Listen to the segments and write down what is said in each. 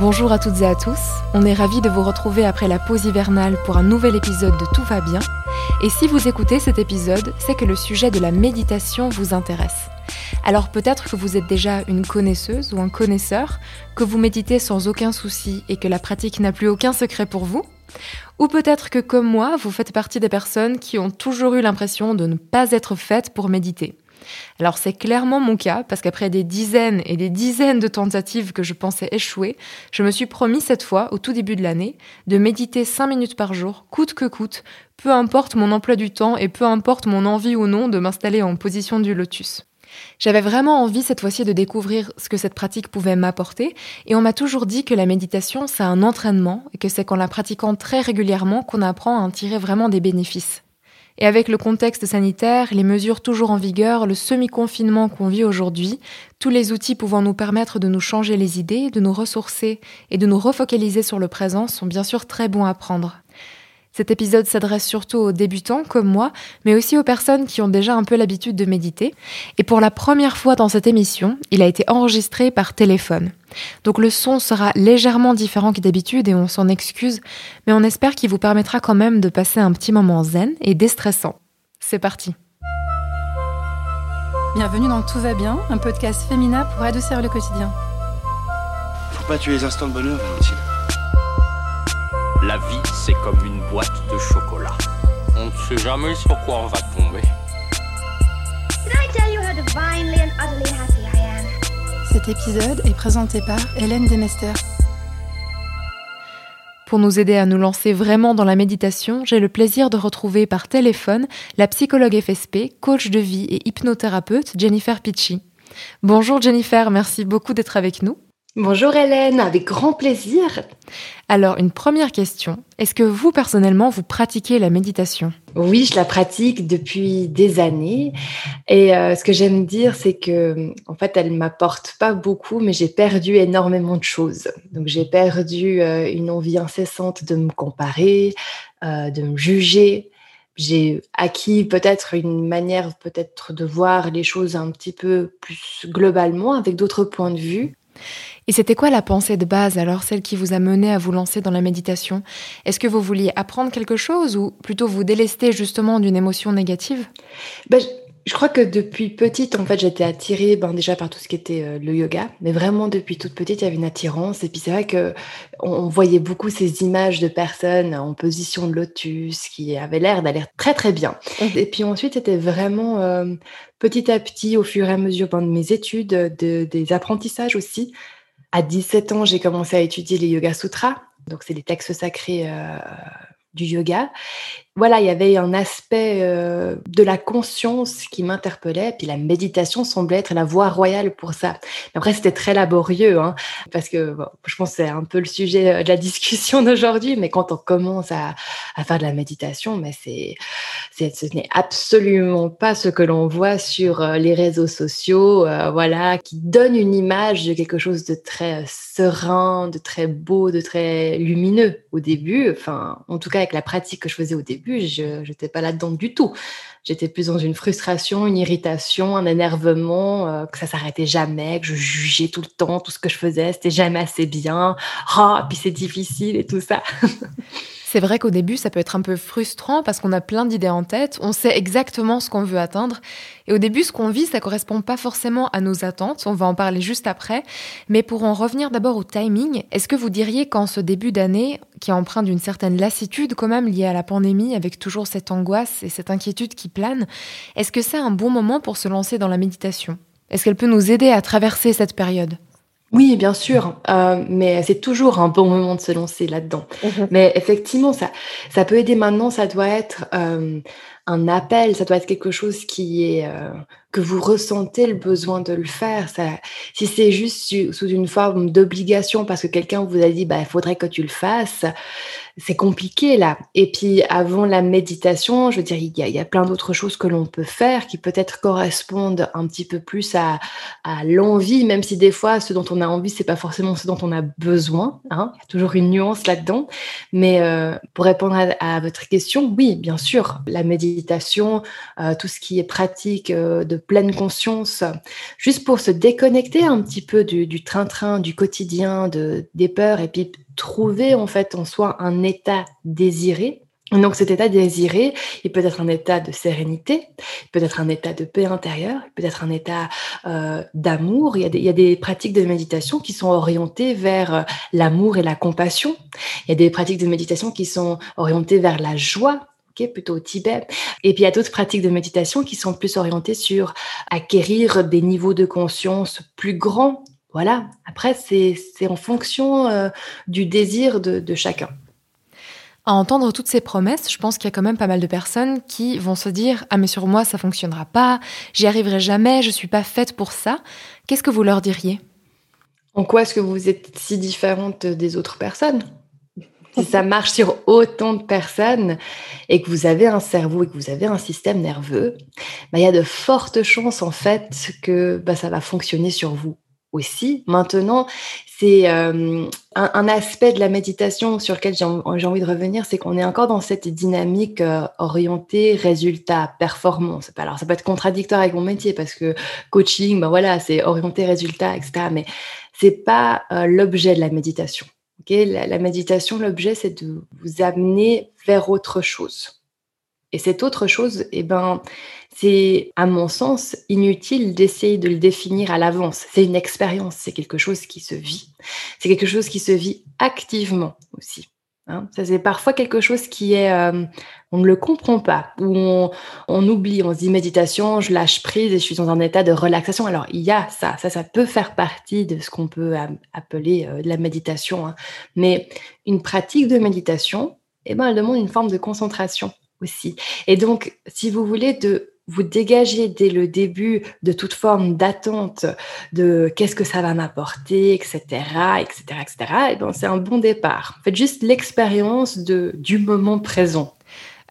Bonjour à toutes et à tous, on est ravis de vous retrouver après la pause hivernale pour un nouvel épisode de Tout va bien. Et si vous écoutez cet épisode, c'est que le sujet de la méditation vous intéresse. Alors peut-être que vous êtes déjà une connaisseuse ou un connaisseur, que vous méditez sans aucun souci et que la pratique n'a plus aucun secret pour vous. Ou peut-être que comme moi, vous faites partie des personnes qui ont toujours eu l'impression de ne pas être faites pour méditer. Alors c'est clairement mon cas, parce qu'après des dizaines et des dizaines de tentatives que je pensais échouer, je me suis promis cette fois, au tout début de l'année, de méditer 5 minutes par jour, coûte que coûte, peu importe mon emploi du temps et peu importe mon envie ou non de m'installer en position du lotus. J'avais vraiment envie cette fois-ci de découvrir ce que cette pratique pouvait m'apporter, et on m'a toujours dit que la méditation, c'est un entraînement, et que c'est qu'en la pratiquant très régulièrement qu'on apprend à en tirer vraiment des bénéfices. Et avec le contexte sanitaire, les mesures toujours en vigueur, le semi-confinement qu'on vit aujourd'hui, tous les outils pouvant nous permettre de nous changer les idées, de nous ressourcer et de nous refocaliser sur le présent sont bien sûr très bons à prendre. Cet épisode s'adresse surtout aux débutants comme moi, mais aussi aux personnes qui ont déjà un peu l'habitude de méditer. Et pour la première fois dans cette émission, il a été enregistré par téléphone. Donc le son sera légèrement différent que d'habitude et on s'en excuse, mais on espère qu'il vous permettra quand même de passer un petit moment zen et déstressant. C'est parti. Bienvenue dans Tout va bien, un podcast féminin pour adoucir le quotidien. Faut pas tuer les instants de bonheur, Valentine. La vie, c'est comme une boîte de chocolat. On ne sait jamais sur quoi on va tomber. Cet épisode est présenté par Hélène Demester. Pour nous aider à nous lancer vraiment dans la méditation, j'ai le plaisir de retrouver par téléphone la psychologue FSP, coach de vie et hypnothérapeute Jennifer Pitchy. Bonjour Jennifer, merci beaucoup d'être avec nous. Bonjour Hélène, avec grand plaisir. Alors, une première question. Est-ce que vous, personnellement, vous pratiquez la méditation? Oui, je la pratique depuis des années. Et euh, ce que j'aime dire, c'est que, en fait, elle m'apporte pas beaucoup, mais j'ai perdu énormément de choses. Donc, j'ai perdu euh, une envie incessante de me comparer, euh, de me juger. J'ai acquis peut-être une manière peut-être de voir les choses un petit peu plus globalement, avec d'autres points de vue. Et c'était quoi la pensée de base alors, celle qui vous a mené à vous lancer dans la méditation? Est-ce que vous vouliez apprendre quelque chose ou plutôt vous délester justement d'une émotion négative? Ben, je- crois que depuis petite, en fait, j'étais attirée ben, déjà par tout ce qui était euh, le yoga, mais vraiment depuis toute petite, il y avait une attirance. Et puis c'est vrai que on, on voyait beaucoup ces images de personnes en position de lotus qui avaient l'air d'aller très très bien. Et puis ensuite, c'était vraiment euh, petit à petit, au fur et à mesure ben, de mes études, de- des apprentissages aussi. À 17 ans, j'ai commencé à étudier les Yoga Sutras, donc c'est les textes sacrés euh, du yoga. Voilà, il y avait un aspect euh, de la conscience qui m'interpellait, puis la méditation semblait être la voie royale pour ça. Après, c'était très laborieux, hein, parce que je pense que c'est un peu le sujet euh, de la discussion d'aujourd'hui, mais quand on commence à, faire de la méditation, mais c'est, ce n'est absolument pas ce que l'on voit sur euh, les réseaux sociaux, voilà, qui donne une image de quelque chose de très serein, de très beau, de très lumineux au début. Enfin, en tout cas, avec la pratique que je faisais au début, je n'étais pas là-dedans du tout. J'étais plus dans une frustration, une irritation, un énervement, euh, que ça s'arrêtait jamais, que je jugeais tout le temps, tout ce que je faisais, c'était jamais assez bien. Ah, puis c'est difficile et tout ça. C'est vrai qu'au début, ça peut être un peu frustrant parce qu'on a plein d'idées en tête, on sait exactement ce qu'on veut atteindre. Et au début, ce qu'on vit, ça correspond pas forcément à nos attentes. On va en parler juste après. Mais pour en revenir d'abord au timing, est-ce que vous diriez qu'en ce début d'année, qui est empreint d'une certaine lassitude quand même liée à la pandémie, avec toujours cette angoisse et cette inquiétude qui plane, est-ce que c'est un bon moment pour se lancer dans la méditation? Est-ce qu'elle peut nous aider à traverser cette période? Oui, bien sûr, euh, mais c'est toujours un bon moment de se lancer là-dedans. Mais effectivement, ça, ça peut aider maintenant, ça doit être euh, un appel, ça doit être quelque chose qui est euh, que vous ressentez le besoin de le faire. Si c'est juste sous une forme d'obligation parce que quelqu'un vous a dit bah il faudrait que tu le fasses, c'est compliqué là. Et puis avant la méditation, je veux dire, il y a, plein d'autres choses que l'on peut faire qui peut-être correspondent un petit peu plus à, l'envie, même si des fois ce dont on a envie, c'est pas forcément ce dont on a besoin. hein. Il y a toujours une nuance là-dedans. Mais euh, pour répondre à, votre question, oui, bien sûr, la méditation méditation, euh, tout ce qui est pratique euh, de pleine conscience, juste pour se déconnecter un petit peu du train-train, du, quotidien, de, des peurs, et puis trouver en fait en soi un état désiré donc cet état désiré, il peut être un état de sérénité, il peut être un état de paix intérieure, il peut être un état euh, d'amour. Il, il, y a des pratiques de méditation qui sont orientées vers euh, l'amour et la compassion. Il y a des pratiques de méditation qui sont orientées vers la joie, plutôt au Tibet. Et puis il y a d'autres pratiques de méditation qui sont plus orientées sur acquérir des niveaux de conscience plus grands. Voilà, après c'est en fonction euh, du désir de, de chacun. À entendre toutes ces promesses, je pense qu'il y a quand même pas mal de personnes qui vont se dire Ah, mais sur moi, ça fonctionnera pas, j'y arriverai jamais, je suis pas faite pour ça. Qu'est-ce que vous leur diriez? En quoi est-ce que vous êtes si différente des autres personnes? Si ça marche sur autant de personnes et que vous avez un cerveau et que vous avez un système nerveux, bah, il y a de fortes chances en fait que bah, ça va fonctionner sur vous aussi. Maintenant, c'est euh, un, aspect de la méditation sur lequel j'ai envie de revenir, c'est qu'on est encore dans cette dynamique euh, orientée résultat, performance. Alors, ça peut être contradictoire avec mon métier parce que coaching, ben voilà, c'est orienté résultat, etc. Mais c'est pas euh, l'objet de la méditation. La, la méditation, l'objet, c'est de vous amener vers autre chose. Et cette autre chose, eh ben, c'est, à mon sens, inutile d'essayer de le définir à l'avance. C'est une expérience, c'est quelque chose qui se vit. C'est quelque chose qui se vit activement aussi. Hein. Ça, c'est parfois quelque chose qui est, euh, on ne le comprend pas, ou on, oublie, on se dit méditation, je lâche prise et je suis dans un état de relaxation. Alors, il y a ça, ça, ça peut faire partie de ce qu'on peut appeler euh, la méditation. Hein. Mais une pratique de méditation, eh ben, elle demande une forme de concentration aussi. Et donc, si vous voulez de vous dégager dès le début de toute forme d'attente de qu'est-ce que ça va m'apporter, etc., etc., etc., et ben c'est un bon départ. Faites juste l'expérience de du moment présent.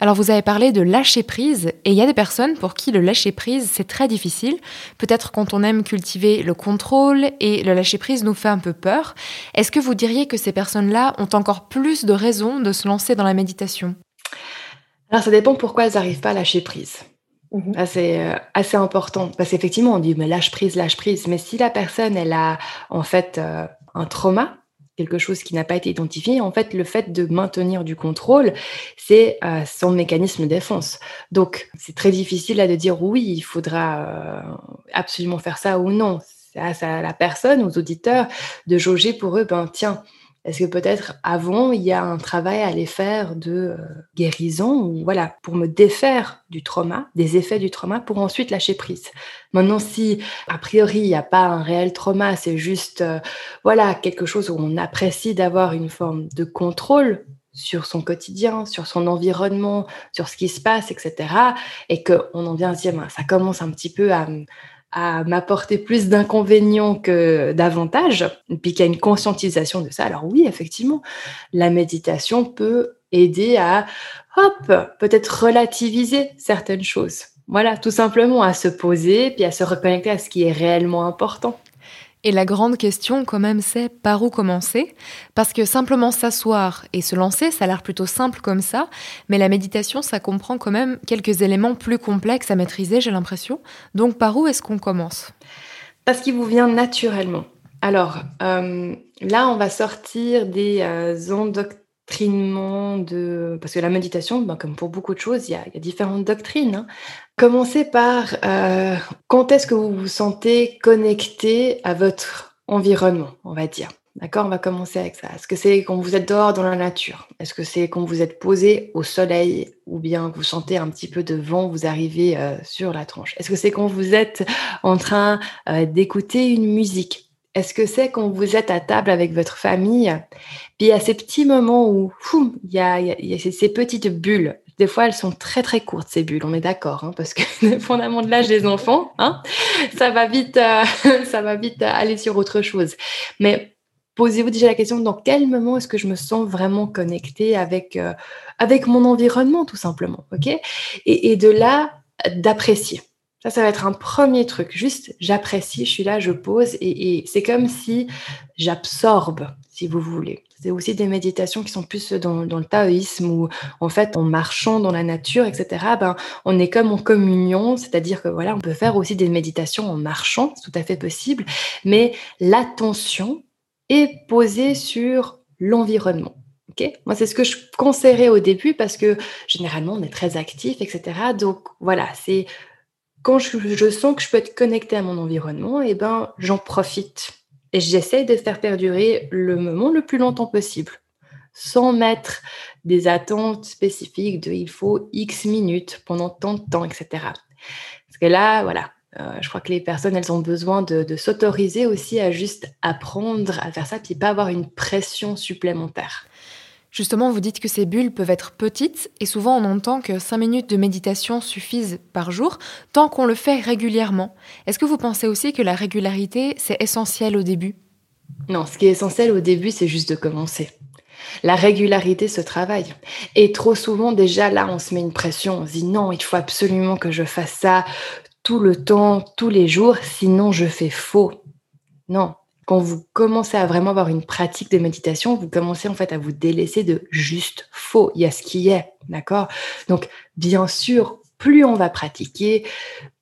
Alors vous avez parlé de lâcher prise et il y a des personnes pour qui le lâcher prise c'est très difficile. Peut-être quand on aime cultiver le contrôle et le lâcher prise nous fait un peu peur. Est-ce que vous diriez que ces personnes-là ont encore plus de raisons de se lancer dans la méditation? Alors, ça dépend pourquoi elles n'arrivent pas à lâcher prise. Mhm. C'est euh, assez important. Parce qu'effectivement, on dit, mais lâche prise, lâche prise. Mais si la personne, elle a en fait euh, un trauma, quelque chose qui n'a pas été identifié, en fait, le fait de maintenir du contrôle, c'est euh, son mécanisme de défense. Donc, c'est très difficile là de dire oui, il faudra absolument faire ça ou non. C'est à la personne, aux auditeurs, de jauger pour eux, ben tiens, est-ce que peut-être avant, il y a un travail à aller faire de euh, guérison ou voilà, pour me défaire du trauma, des effets du trauma, pour ensuite lâcher prise. Maintenant, si a priori il n'y a pas un réel trauma, c'est juste euh, voilà quelque chose où on apprécie d'avoir une forme de contrôle sur son quotidien, sur son environnement, sur ce qui se passe, etc. Et qu'on en vient à se dire, ben, ça commence un petit peu à, à m'apporter plus d'inconvénients que d'avantages, puis qu'il y a une conscientisation de ça, alors oui, effectivement, la méditation peut aider à, hop, peut-être relativiser certaines choses. Voilà, tout simplement à se poser, puis à se reconnecter à ce qui est réellement important. Et la grande question, quand même, c'est par où commencer? Parce que simplement s'asseoir et se lancer, ça a l'air plutôt simple comme ça, mais la méditation, ça comprend quand même quelques éléments plus complexes à maîtriser, j'ai l'impression. Donc par où est-ce qu'on commence? Parce qu'il vous vient naturellement. Alors, euh, là, on va sortir des euh, de... Parce que la méditation, ben, comme pour beaucoup de choses, il y a, différentes doctrines. Hein. Commencez par euh, quand est-ce que vous vous sentez connecté à votre environnement, on va dire. D'accord? On va commencer avec ça. Est-ce que c'est quand vous êtes dehors dans la nature? Est-ce que c'est quand vous êtes posé au soleil? Ou bien vous sentez un petit peu de vent vous arrivez euh, sur la tranche? Est-ce que c'est quand vous êtes en train euh, d'écouter une musique? Est-ce que c'est quand vous êtes à table avec votre famille? Puis il y a ces petits moments où il y, a, ces petites bulles des fois, elles sont très très courtes ces bulles, on est d'accord, hein, parce que dépendamment de l'âge des enfants, hein, ça va vite, euh, ça va vite aller sur autre chose. Mais posez-vous déjà la question dans quel moment est-ce que je me sens vraiment connectée avec euh, mon environnement tout simplement, ok? Et, de là d'apprécier. Ça, ça va être un premier truc. Juste, j'apprécie, je suis là, je pose et, c'est comme si j'absorbe, si vous voulez. C'est aussi des méditations qui sont plus dans, le taoïsme où, en fait, en marchant dans la nature, etc., ben, on est comme en communion, c'est-à-dire que voilà, on peut faire aussi des méditations en marchant, c'est tout à fait possible, mais l'attention est posée sur l'environnement. Moi, c'est ce que je conseillerais au début parce que généralement, on est très actif, etc. Donc voilà, c'est quand je, sens que je peux être connecté à mon environnement, et eh ben, j'en profite. Et j'essaie de faire perdurer le moment le plus longtemps possible, sans mettre des attentes spécifiques de il faut X minutes pendant tant de temps, etc. Parce que là, voilà, euh, je crois que les personnes, elles ont besoin de, de s'autoriser aussi à juste apprendre à faire ça, puis pas avoir une pression supplémentaire. Justement, vous dites que ces bulles peuvent être petites et souvent on entend que 5 minutes de méditation suffisent par jour tant qu'on le fait régulièrement. Est-ce que vous pensez aussi que la régularité, c'est essentiel au début? Non, ce qui est essentiel au début, c'est juste de commencer. La régularité se travaille. Et trop souvent, déjà là, on se met une pression. On se dit non, il faut absolument que je fasse ça tout le temps, tous les jours, sinon je fais faux. Non, quand vous commencez à vraiment avoir une pratique de méditation, vous commencez en fait à vous délaisser de juste faux. Il y a ce qui est, d'accord? Donc, bien sûr, plus on va pratiquer,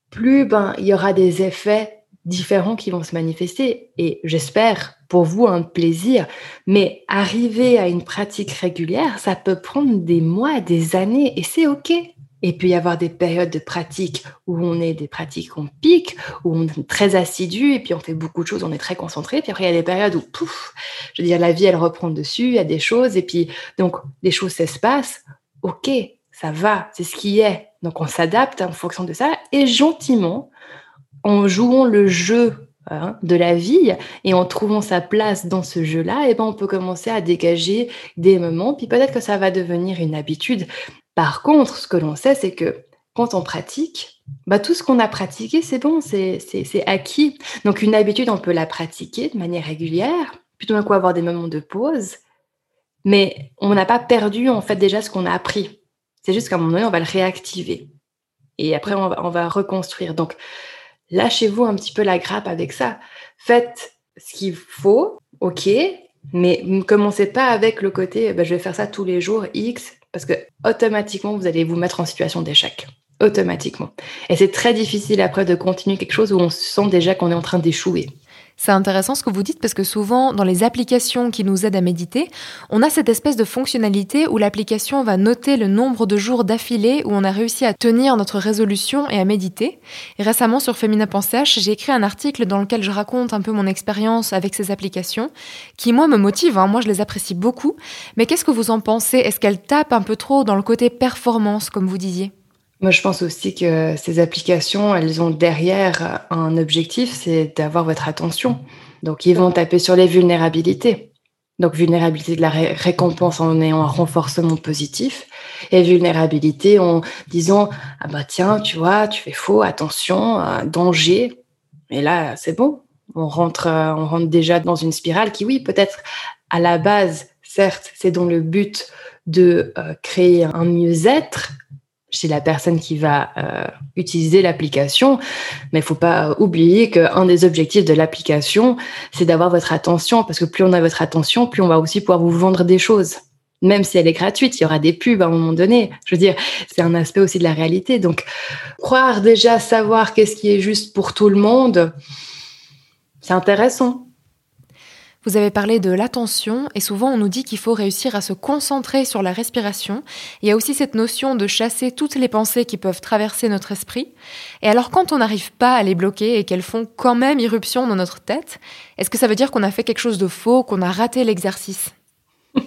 plus ben, il y aura des effets différents qui vont se manifester. Et j'espère pour vous un plaisir. Mais arriver à une pratique régulière, ça peut prendre des mois, des années, et c'est OK. Et puis y avoir des périodes de pratique où on est des pratiques qu'on pique, où on est très assidu, et puis on fait beaucoup de choses, on est très concentré. Puis après, il y a des périodes où, pouf, je veux dire, la vie, elle reprend dessus, il y a des choses, et puis donc les choses s'espacent. Ok, ça va, c'est ce qui est. Donc on s'adapte en fonction de ça, et gentiment, en jouant le jeu hein, de la vie et en trouvant sa place dans ce jeu-là, eh ben on peut commencer à dégager des moments, puis peut-être que ça va devenir une habitude. Par contre, ce que l'on sait, c'est que quand on pratique, bah, tout ce qu'on a pratiqué, c'est bon, c'est acquis. Donc une habitude, on peut la pratiquer de manière régulière, tout d'un coup avoir des moments de pause, mais on n'a pas perdu en fait déjà ce qu'on a appris. C'est juste qu'à un moment donné, on va le réactiver. Et après, on va, on va reconstruire. Donc, lâchez-vous un petit peu la grappe avec ça. Faites ce qu'il faut, ok, mais ne commencez pas avec le côté bah, je vais faire ça tous les jours, X, parce que automatiquement, vous allez vous mettre en situation d'échec. Automatiquement. Et c'est très difficile après de continuer quelque chose où on sent déjà qu'on est en train d'échouer. C'est intéressant ce que vous dites parce que souvent dans les applications qui nous aident à méditer, on a cette espèce de fonctionnalité où l'application va noter le nombre de jours d'affilée où on a réussi à tenir notre résolution et à méditer. Et récemment sur Femina.ch, j'ai écrit un article dans lequel je raconte un peu mon expérience avec ces applications qui moi me motivent, hein. moi je les apprécie beaucoup. Mais qu'est-ce que vous en pensez? Est-ce qu'elles tapent un peu trop dans le côté performance comme vous disiez? Moi, je pense aussi que ces applications, elles ont derrière un objectif, c'est d'avoir votre attention. Donc, ils vont taper sur les vulnérabilités. Donc, vulnérabilité de la récompense en ayant un renforcement positif et vulnérabilité en disant ah bah tiens, tu vois, tu fais faux, attention, danger. Et là, c'est bon. On rentre, on rentre déjà dans une spirale qui, oui, peut-être à la base, certes, c'est dans le but de euh, créer un mieux-être, chez la personne qui va euh, utiliser l'application. Mais il faut pas oublier qu'un des objectifs de l'application, c'est d'avoir votre attention, parce que plus on a votre attention, plus on va aussi pouvoir vous vendre des choses. Même si elle est gratuite, il y aura des pubs à un moment donné. Je veux dire, c'est un aspect aussi de la réalité. Donc, croire déjà savoir qu'est-ce qui est juste pour tout le monde, c'est intéressant. Vous avez parlé de l'attention et souvent on nous dit qu'il faut réussir à se concentrer sur la respiration. Il y a aussi cette notion de chasser toutes les pensées qui peuvent traverser notre esprit. Et alors quand on n'arrive pas à les bloquer et qu'elles font quand même irruption dans notre tête, est-ce que ça veut dire qu'on a fait quelque chose de faux, qu'on a raté l'exercice?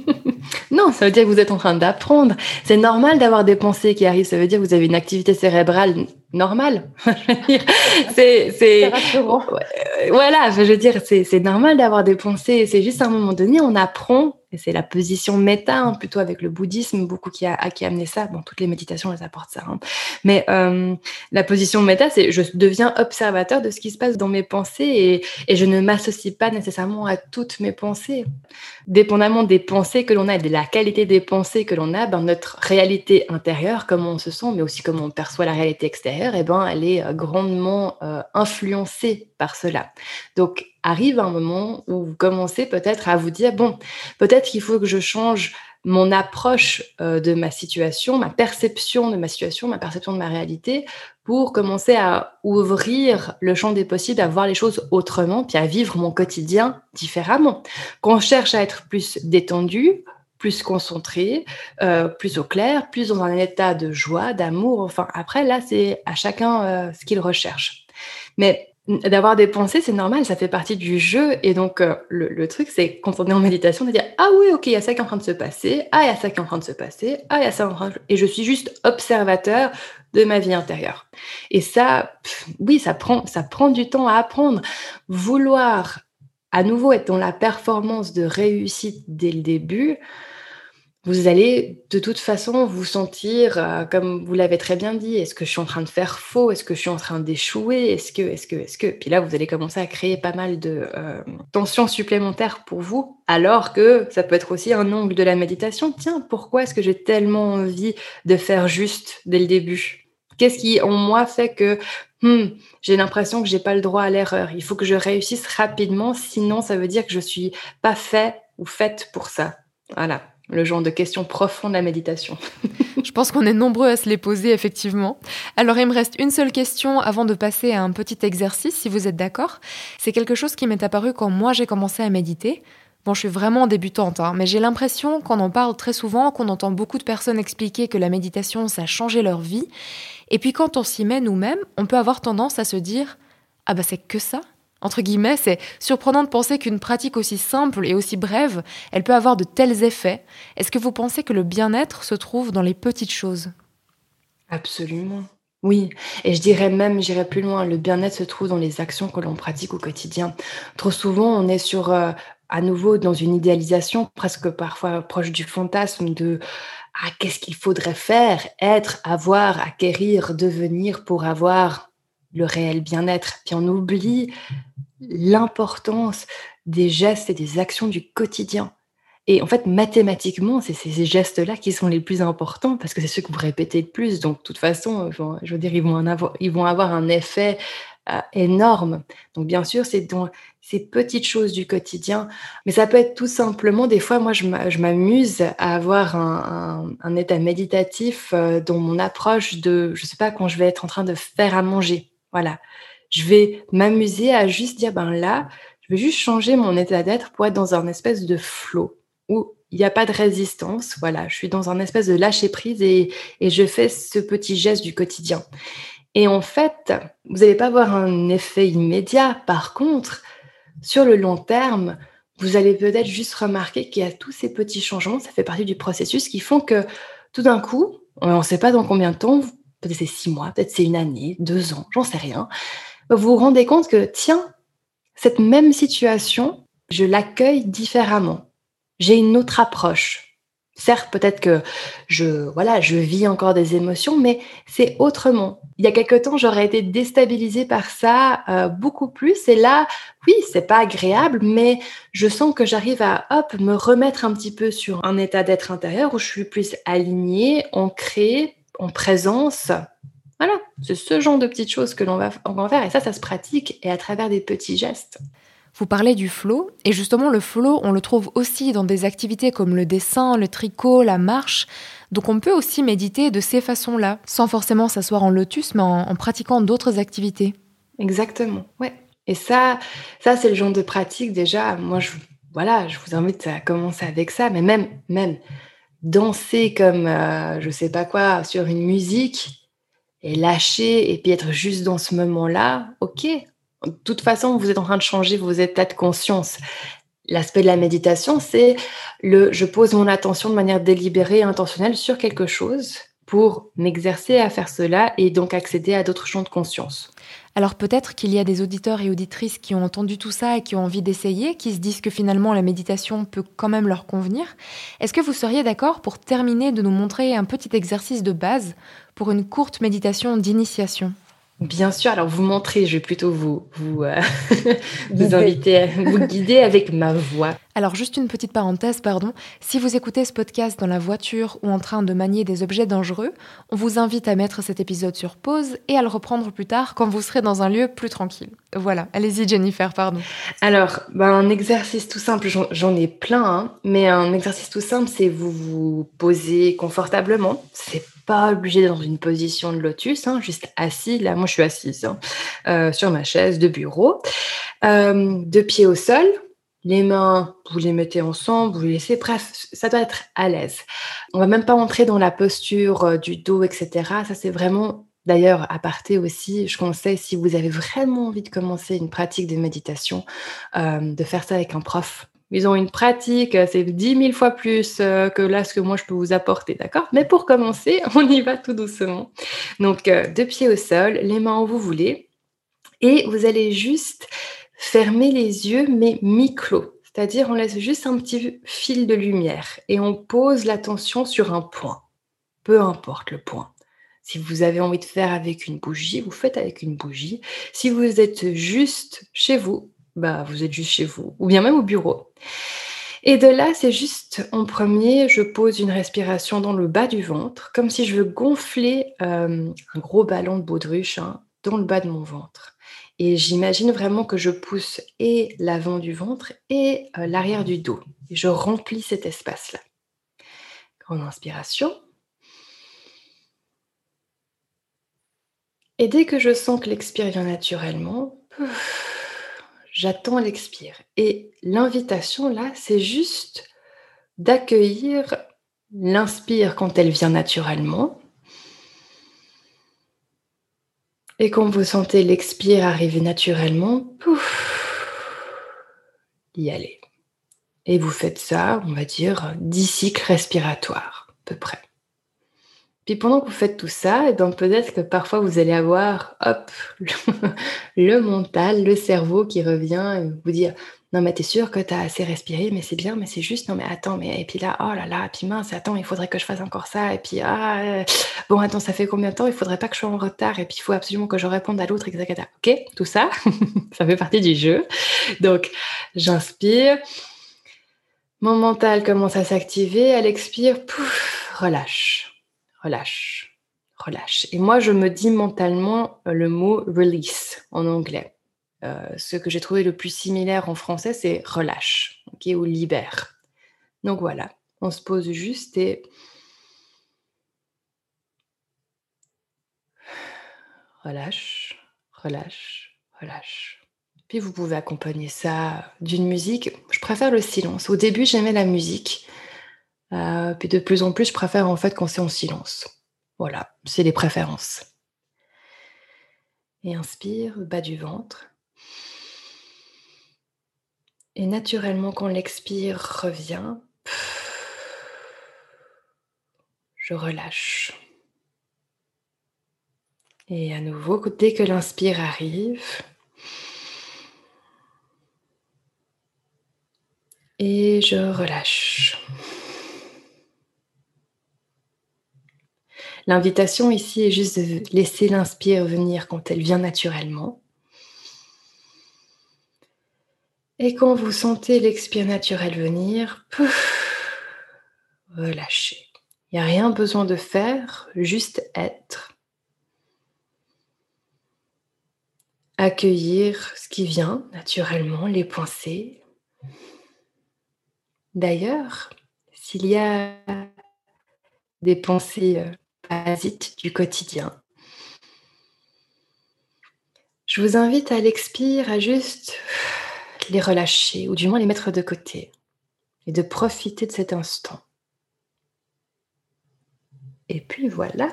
Non, ça veut dire que vous êtes en train d'apprendre. C'est normal d'avoir des pensées qui arrivent. Ça veut dire que vous avez une activité cérébrale normale. c'est, c'est, voilà. Je veux dire, c'est, c'est normal d'avoir des pensées. C'est juste à un moment donné, on apprend Et c'est la position méta, hein, plutôt avec le bouddhisme, beaucoup qui a, qui a amené ça. Bon, toutes les méditations, elles apportent ça. Hein. Mais euh, la position méta, c'est je deviens observateur de ce qui se passe dans mes pensées et, et je ne m'associe pas nécessairement à toutes mes pensées. Dépendamment des pensées que l'on a et de la qualité des pensées que l'on a, ben, notre réalité intérieure, comment on se sent, mais aussi comment on perçoit la réalité extérieure, eh ben, elle est euh, grandement euh, influencée par cela. Donc, arrive un moment où vous commencez peut-être à vous dire, bon, peut-être qu'il faut que je change mon approche euh, de ma situation, ma perception de ma situation, ma perception de ma réalité, pour commencer à ouvrir le champ des possibles, à voir les choses autrement, puis à vivre mon quotidien différemment. Qu'on cherche à être plus détendu, plus concentré, euh, plus au clair, plus dans un état de joie, d'amour. Enfin, après, là, c'est à chacun euh, ce qu'il recherche. Mais d'avoir des pensées, c'est normal, ça fait partie du jeu. Et donc, euh, le, truc, c'est quand on est en méditation, de dire Ah oui, ok, il y a ça qui est en train de se passer, ah, il y a ça qui est en train de se passer, ah, il y a ça en train de... Et je suis juste observateur de ma vie intérieure. Et ça, oui, ça prend, ça prend du temps à apprendre. Vouloir à nouveau être dans la performance de réussite dès le début, vous allez de toute façon vous sentir, euh, comme vous l'avez très bien dit, est-ce que je suis en train de faire faux? Est-ce que je suis en train d'échouer? Est-ce que, est-ce que, est-ce que? Puis là, vous allez commencer à créer pas mal de euh, tensions supplémentaires pour vous, alors que ça peut être aussi un angle de la méditation. Tiens, pourquoi est-ce que j'ai tellement envie de faire juste dès le début? Qu'est-ce qui, en moi, fait que hmm, j'ai l'impression que j'ai pas le droit à l'erreur? Il faut que je réussisse rapidement, sinon ça veut dire que je suis pas fait ou faite pour ça. Voilà le genre de questions profondes de la méditation. Je pense qu'on est nombreux à se les poser, effectivement. Alors, il me reste une seule question avant de passer à un petit exercice, si vous êtes d'accord. C'est quelque chose qui m'est apparu quand moi j'ai commencé à méditer. Bon, je suis vraiment débutante, hein, mais j'ai l'impression qu'on en parle très souvent, qu'on entend beaucoup de personnes expliquer que la méditation, ça a changé leur vie. Et puis quand on s'y met nous-mêmes, on peut avoir tendance à se dire Ah bah c'est que ça entre guillemets, c'est surprenant de penser qu'une pratique aussi simple et aussi brève, elle peut avoir de tels effets. Est-ce que vous pensez que le bien-être se trouve dans les petites choses? Absolument. Oui, et je dirais même, j'irais plus loin, le bien-être se trouve dans les actions que l'on pratique au quotidien. Trop souvent, on est sur, euh, à nouveau, dans une idéalisation, presque parfois proche du fantasme de ah, qu'est-ce qu'il faudrait faire, être, avoir, acquérir, devenir pour avoir le réel bien-être. Puis on oublie l'importance des gestes et des actions du quotidien. Et en fait, mathématiquement, c'est ces gestes-là qui sont les plus importants parce que c'est ceux que vous répétez le plus. Donc, de toute façon, je veux dire, ils vont, avoir, ils vont avoir un effet euh, énorme. Donc, bien sûr, c'est dans ces petites choses du quotidien. Mais ça peut être tout simplement, des fois, moi, je m'amuse à avoir un, état méditatif euh, dans mon approche de, je sais pas, quand je vais être en train de faire à manger. Voilà je vais m'amuser à juste dire, ben là, je vais juste changer mon état d'être pour être dans un espèce de flow où il n'y a pas de résistance. Voilà, je suis dans un espèce de lâcher prise et, et je fais ce petit geste du quotidien. Et en fait, vous n'allez pas avoir un effet immédiat. Par contre, sur le long terme, vous allez peut-être juste remarquer qu'il y a tous ces petits changements, ça fait partie du processus qui font que tout d'un coup, on ne sait pas dans combien de temps, peut-être c'est six mois, peut-être c'est une année, deux ans, j'en sais rien, vous vous rendez compte que, tiens, cette même situation, je l'accueille différemment. J'ai une autre approche. Certes, peut-être que je, voilà, je vis encore des émotions, mais c'est autrement. Il y a quelque temps, j'aurais été déstabilisée par ça euh, beaucoup plus. Et là, oui, c'est pas agréable, mais je sens que j'arrive à, hop, me remettre un petit peu sur un état d'être intérieur où je suis plus alignée, ancrée, en présence, voilà, c'est ce genre de petites choses que l'on va, faire et ça, ça se pratique et à travers des petits gestes. Vous parlez du flow, et justement le flow, on le trouve aussi dans des activités comme le dessin, le tricot, la marche. Donc on peut aussi méditer de ces façons-là, sans forcément s'asseoir en lotus, mais en, pratiquant d'autres activités. Exactement, ouais. Et ça, ça c'est le genre de pratique déjà. Moi, je, voilà, je vous invite à commencer avec ça, mais même, même danser comme, euh, je sais pas quoi, sur une musique, et lâcher et puis être juste dans ce moment-là, ok. De toute façon, vous êtes en train de changer vos états de conscience. L'aspect de la méditation, c'est le je pose mon attention de manière délibérée et intentionnelle sur quelque chose pour m'exercer à faire cela et donc accéder à d'autres champs de conscience. Alors peut-être qu'il y a des auditeurs et auditrices qui ont entendu tout ça et qui ont envie d'essayer, qui se disent que finalement la méditation peut quand même leur convenir. Est-ce que vous seriez d'accord pour terminer de nous montrer un petit exercice de base pour une courte méditation d'initiation? Bien sûr, alors vous montrer, je vais plutôt vous, vous, euh, vous inviter à vous guider avec ma voix. Alors juste une petite parenthèse, pardon. Si vous écoutez ce podcast dans la voiture ou en train de manier des objets dangereux, on vous invite à mettre cet épisode sur pause et à le reprendre plus tard quand vous serez dans un lieu plus tranquille. Voilà, allez-y Jennifer, pardon. Alors, ben, un exercice tout simple, j'en ai plein, hein, mais un exercice tout simple, c'est vous vous posez confortablement. C'est pas obligé dans une position de lotus, hein, juste assis. Là, moi, je suis assise hein, euh, sur ma chaise de bureau, euh, deux pieds au sol. Les mains, vous les mettez ensemble, vous les laissez. Bref, ça doit être à l'aise. On va même pas entrer dans la posture euh, du dos, etc. Ça, c'est vraiment D'ailleurs, à parté aussi, je conseille, si vous avez vraiment envie de commencer une pratique de méditation, de faire ça avec un prof. Ils ont une pratique, euh, c'est dix mille fois plus euh, que là ce que moi je peux vous apporter, d'accord? Mais pour commencer, on y va tout doucement. Donc, euh, deux pieds au sol, les mains où vous voulez, et vous allez juste fermer les yeux, mais mi-clos. C'est-à-dire, on laisse juste un petit fil de lumière et on pose l'attention sur un point, peu importe le point. Si vous avez envie de faire avec une bougie, vous faites avec une bougie. Si vous êtes juste chez vous, bah, vous êtes juste chez vous, ou bien même au bureau. Et de là, c'est juste en premier, je pose une respiration dans le bas du ventre, comme si je veux gonfler euh, un gros ballon de baudruche hein, dans le bas de mon ventre. Et j'imagine vraiment que je pousse et l'avant du ventre et euh, l'arrière du dos. Et je remplis cet espace-là. Grande inspiration. Et dès que je sens que l'expire vient naturellement, j'attends l'expire. Et l'invitation, là, c'est juste d'accueillir l'inspire quand elle vient naturellement. Et quand vous sentez l'expire arriver naturellement, pouf, y aller. Et vous faites ça, on va dire, 10 cycles respiratoires, à peu près. Puis pendant que vous faites tout ça, et eh ben peut-être que parfois vous allez avoir, hop, le, mental, le cerveau qui revient et vous dire non mais t'es sûr que t'as assez respiré, mais c'est bien, mais c'est juste, non mais attends, mais et puis là, oh là là, puis mince, attends, il faudrait que je fasse encore ça, et puis ah, bon attends, ça fait combien de temps, il faudrait pas que je sois en retard, et puis il faut absolument que je réponde à l'autre, etc. Ok, tout ça, ça fait partie du jeu. Donc j'inspire, mon mental commence à s'activer, elle expire, pouf, relâche relâche, relâche. Et moi, je me dis mentalement euh, le mot release en anglais. Euh, ce que j'ai trouvé le plus similaire en français, c'est relâche, ok, ou libère. Donc voilà, on se pose juste et relâche, relâche, relâche. Puis vous pouvez accompagner ça d'une musique. Je préfère le silence. Au début, j'aimais la musique. Euh, puis de plus en plus, je préfère en fait quand c'est en silence. Voilà, c'est les préférences. Et inspire, bas du ventre. Et naturellement, quand l'expire revient, je relâche. Et à nouveau, dès que l'inspire arrive, et je relâche. L'invitation ici est juste de laisser l'inspire venir quand elle vient naturellement. Et quand vous sentez l'expire naturel venir, relâchez. Il n'y a rien besoin de faire, juste être. Accueillir ce qui vient naturellement, les pensées. D'ailleurs, s'il y a des pensées euh, du quotidien. Je vous invite à l'expire, à juste les relâcher, ou du moins les mettre de côté, et de profiter de cet instant. Et puis voilà,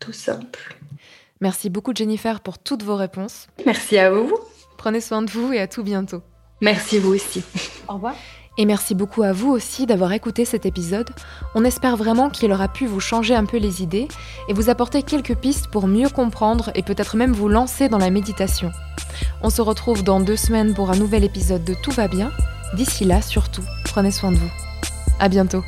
tout simple. Merci beaucoup Jennifer pour toutes vos réponses. Merci à vous. Prenez soin de vous et à tout bientôt. Merci vous aussi. Au revoir. Et merci beaucoup à vous aussi d'avoir écouté cet épisode. On espère vraiment qu'il aura pu vous changer un peu les idées et vous apporter quelques pistes pour mieux comprendre et peut-être même vous lancer dans la méditation. On se retrouve dans deux semaines pour un nouvel épisode de Tout va bien. D'ici là, surtout, prenez soin de vous. À bientôt.